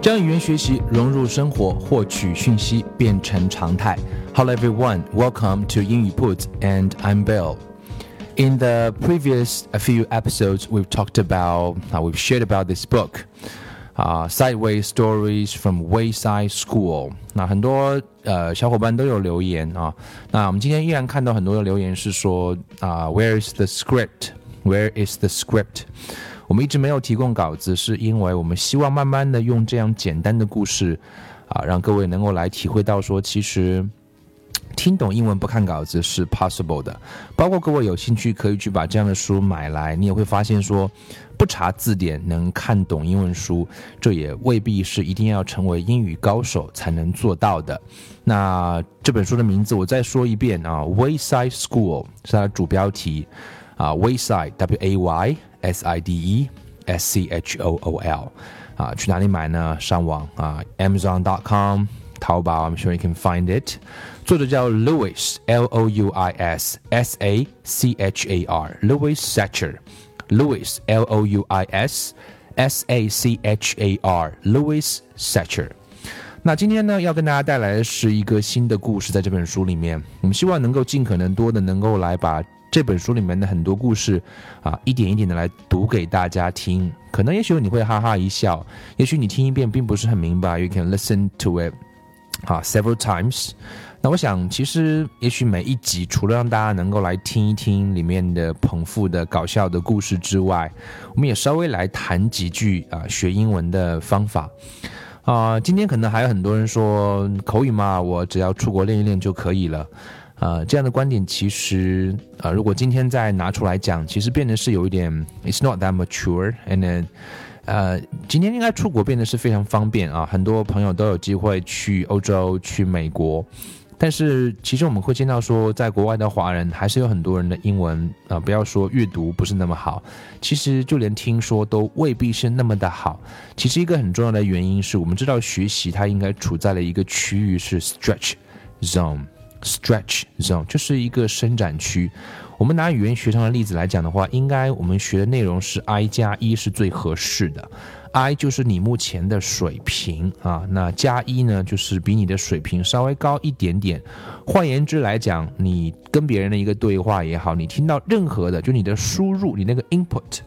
将语言学习融入生活，获取讯息变成常态。Hello everyone, welcome to 英语 Put, and I'm Bill. In the previous few episodes, we've talked about, uh, we've shared about this book, uh, Sideways Stories from Wayside School. 那很多呃小伙伴都有留言啊。那我们今天依然看到很多的留言是说啊、uh,，Where is the script? Where is the script? 我们一直没有提供稿子，是因为我们希望慢慢的用这样简单的故事，啊，让各位能够来体会到说，其实听懂英文不看稿子是 possible 的。包括各位有兴趣可以去把这样的书买来，你也会发现说，不查字典能看懂英文书，这也未必是一定要成为英语高手才能做到的。那这本书的名字我再说一遍啊，Wayside School 是它的主标题啊，Wayside W A Y。S I D E S C H O O L uh, 啊，去哪里买呢？上网啊，Amazon.com、淘宝，I'm sure you can find it。作者叫 Louis L O U I S S A C H A R Louis Sachar. Louis L O U I S S A C H A R Louis Sachar. 那今天呢，要跟大家带来的是一个新的故事，在这本书里面，我们希望能够尽可能多的能够来把。这本书里面的很多故事，啊，一点一点的来读给大家听。可能也许你会哈哈一笑，也许你听一遍并不是很明白。You can listen to it，啊，several times。那我想，其实也许每一集除了让大家能够来听一听里面的捧腹的搞笑的故事之外，我们也稍微来谈几句啊学英文的方法。啊，今天可能还有很多人说口语嘛，我只要出国练一练就可以了。呃，这样的观点其实，呃，如果今天再拿出来讲，其实变得是有一点，it's not that mature，and 呃，今天应该出国变得是非常方便啊，很多朋友都有机会去欧洲、去美国，但是其实我们会见到说，在国外的华人还是有很多人的英文啊，不要说阅读不是那么好，其实就连听说都未必是那么的好。其实一个很重要的原因是我们知道学习它应该处在了一个区域是 stretch zone。Stretch zone 就是一个伸展区。我们拿语言学上的例子来讲的话，应该我们学的内容是 I 加一是最合适的。I 就是你目前的水平啊，那加一呢就是比你的水平稍微高一点点。换言之来讲，你跟别人的一个对话也好，你听到任何的，就你的输入，你那个 input。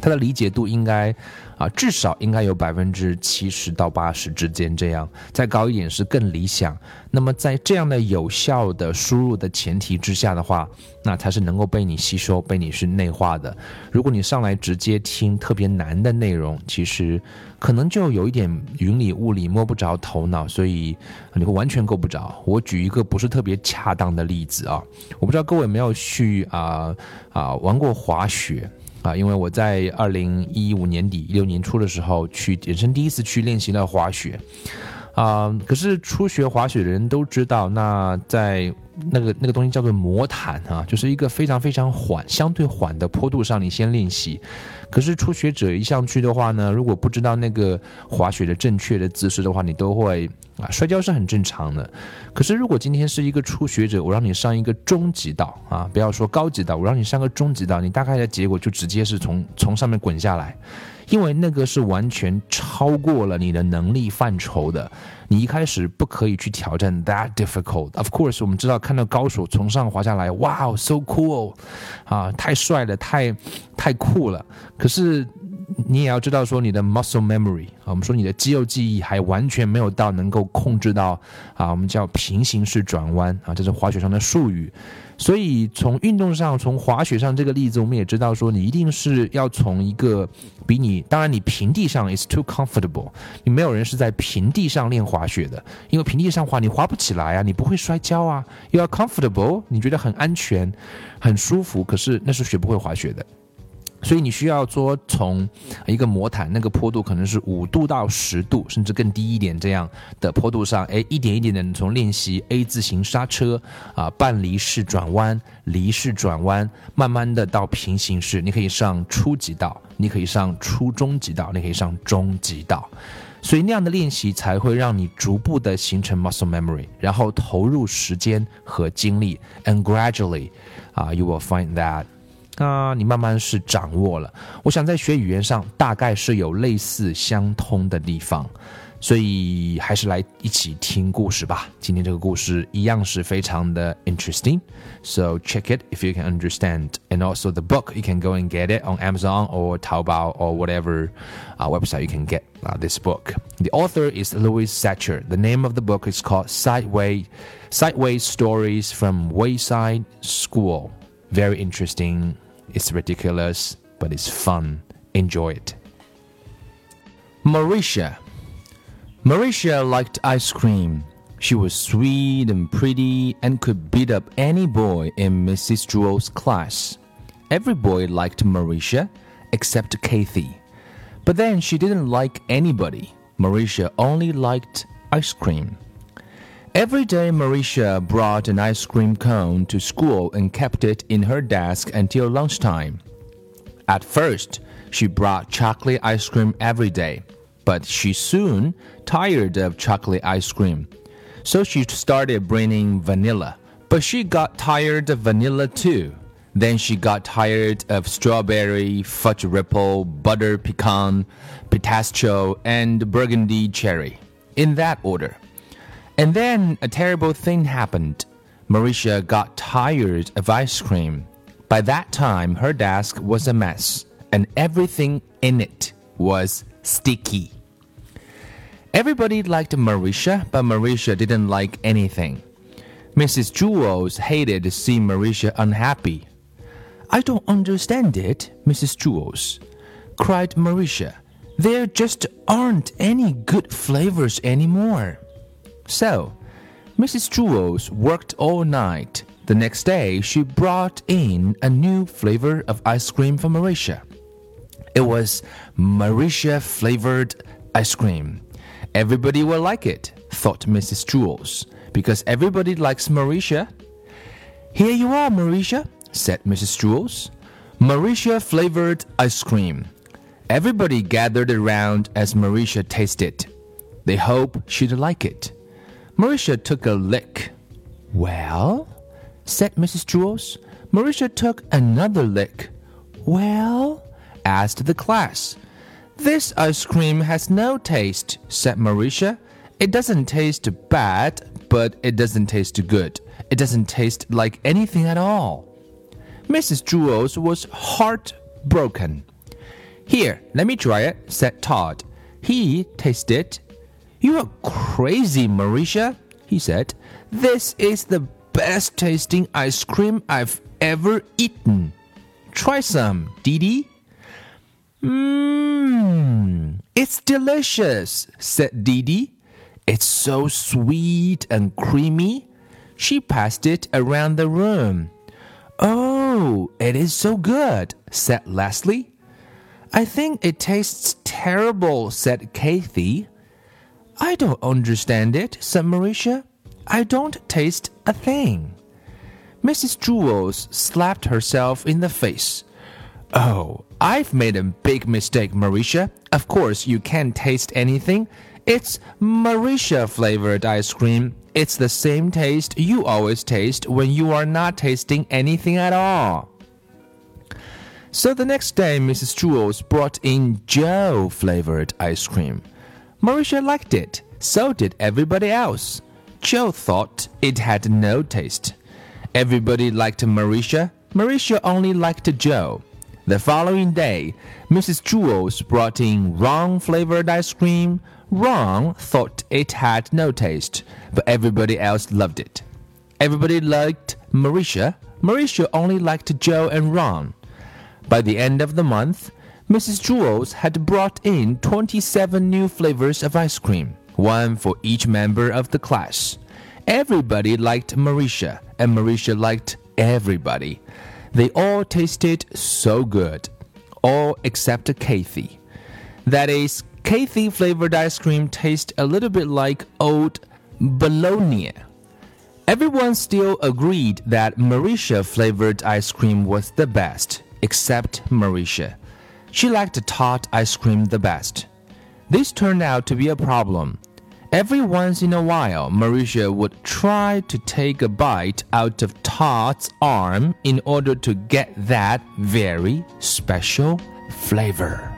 它的理解度应该啊，至少应该有百分之七十到八十之间，这样再高一点是更理想。那么在这样的有效的输入的前提之下的话，那才是能够被你吸收、被你是内化的。如果你上来直接听特别难的内容，其实可能就有一点云里雾里、摸不着头脑，所以你会完全够不着。我举一个不是特别恰当的例子啊，我不知道各位有没有去啊啊玩过滑雪。啊，因为我在二零一五年底、一六年初的时候去人生第一次去练习了滑雪，啊，可是初学滑雪的人都知道，那在那个那个东西叫做魔毯啊，就是一个非常非常缓、相对缓的坡度上，你先练习。可是初学者一上去的话呢，如果不知道那个滑雪的正确的姿势的话，你都会。啊，摔跤是很正常的。可是，如果今天是一个初学者，我让你上一个中级道啊，不要说高级道，我让你上个中级道，你大概的结果就直接是从从上面滚下来，因为那个是完全超过了你的能力范畴的。你一开始不可以去挑战 that difficult。Of course，我们知道看到高手从上滑下来，哇，so cool，啊，太帅了，太太酷了。可是。你也要知道说你的 muscle memory 啊，我们说你的肌肉记忆还完全没有到能够控制到啊，我们叫平行式转弯啊，这是滑雪上的术语。所以从运动上，从滑雪上这个例子，我们也知道说，你一定是要从一个比你，当然你平地上 is too comfortable，你没有人是在平地上练滑雪的，因为平地上滑你滑不起来啊，你不会摔跤啊，又要 comfortable，你觉得很安全，很舒服，可是那是学不会滑雪的。所以你需要说从一个魔毯，那个坡度可能是五度到十度，甚至更低一点这样的坡度上，哎，一点一点的从练习 A 字形刹车啊，半离式转弯、离式转弯，慢慢的到平行式，你可以上初级道，你可以上初中级道，你可以上中级道，所以那样的练习才会让你逐步的形成 muscle memory，然后投入时间和精力，and gradually，啊，you will find that。那你慢慢是掌握了。我想在学语言上大概是有类似相通的地方，所以还是来一起听故事吧。今天这个故事一样是非常的 interesting，so check it if you can understand. And also the book you can go and get it on Amazon or Taobao or whatever uh, website you can get uh, this book. The author is Louis Sachar. The name of the book is called Sideways, Sideways Stories from Wayside School. Very interesting it's ridiculous, but it's fun. Enjoy it. Maurecia. Maurecia liked ice cream. She was sweet and pretty and could beat up any boy in Mrs. Jewls's class. Every boy liked Maurecia except Kathy. But then she didn't like anybody. Maurecia only liked ice cream. Every day, Maurecia brought an ice cream cone to school and kept it in her desk until lunchtime. At first, she brought chocolate ice cream every day, but she soon tired of chocolate ice cream. So she started bringing vanilla. But she got tired of vanilla too. Then she got tired of strawberry, fudge ripple, butter pecan, pistachio, and burgundy cherry. In that order. And then a terrible thing happened. Maurecia got tired of ice cream. By that time, her desk was a mess, and everything in it was sticky. Everybody liked Maurecia, but Maurecia didn't like anything. Mrs. Jewls hated to see Maurecia unhappy. I don't understand it, Mrs. Jewls, cried Maurecia. There just aren't any good flavors anymore. So, Mrs. Jewls worked all night. The next day, she brought in a new flavor of ice cream for Maurecia. It was Maurecia flavored ice cream. Everybody will like it, thought Mrs. Jewls, because everybody likes Maurecia. Here you are, Maurecia, said Mrs. Jewls. Maurecia flavored ice cream. Everybody gathered around as Maurecia tasted. They hoped she'd like it. Maurecia took a lick. Well, said Mrs. Jewls. Maurecia took another lick. Well, asked the class. This ice cream has no taste, said Maurecia. It doesn't taste bad, but it doesn't taste good. It doesn't taste like anything at all. Mrs. Jewls was heartbroken. Here, let me try it, said Todd. He tasted you are crazy, Maurecia, he said. This is the best tasting ice cream I've ever eaten. Try some, Deedee. Mmm, it's delicious, said Deedee. It's so sweet and creamy. She passed it around the room. Oh, it is so good, said Leslie. I think it tastes terrible, said Kathy. I don't understand it, said Maurecia. I don't taste a thing. Mrs. Jewls slapped herself in the face. Oh, I've made a big mistake, Maurecia. Of course, you can't taste anything. It's Maurecia flavored ice cream. It's the same taste you always taste when you are not tasting anything at all. So the next day, Mrs. Jewls brought in Joe flavored ice cream. Maurecia liked it. So did everybody else. Joe thought it had no taste. Everybody liked Maurecia. Maurecia only liked Joe. The following day, Mrs. Jewls brought in Ron flavored ice cream. Ron thought it had no taste, but everybody else loved it. Everybody liked Maurecia. Maurecia only liked Joe and Ron. By the end of the month, Mrs. Jewls had brought in 27 new flavors of ice cream, one for each member of the class. Everybody liked Maurecia, and Maurecia liked everybody. They all tasted so good, all except Kathy. That is, Kathy flavored ice cream tastes a little bit like old bologna. Everyone still agreed that Maurecia flavored ice cream was the best, except Maurecia. She liked Todd ice cream the best. This turned out to be a problem. Every once in a while, Maurecia would try to take a bite out of Todd's arm in order to get that very special flavor.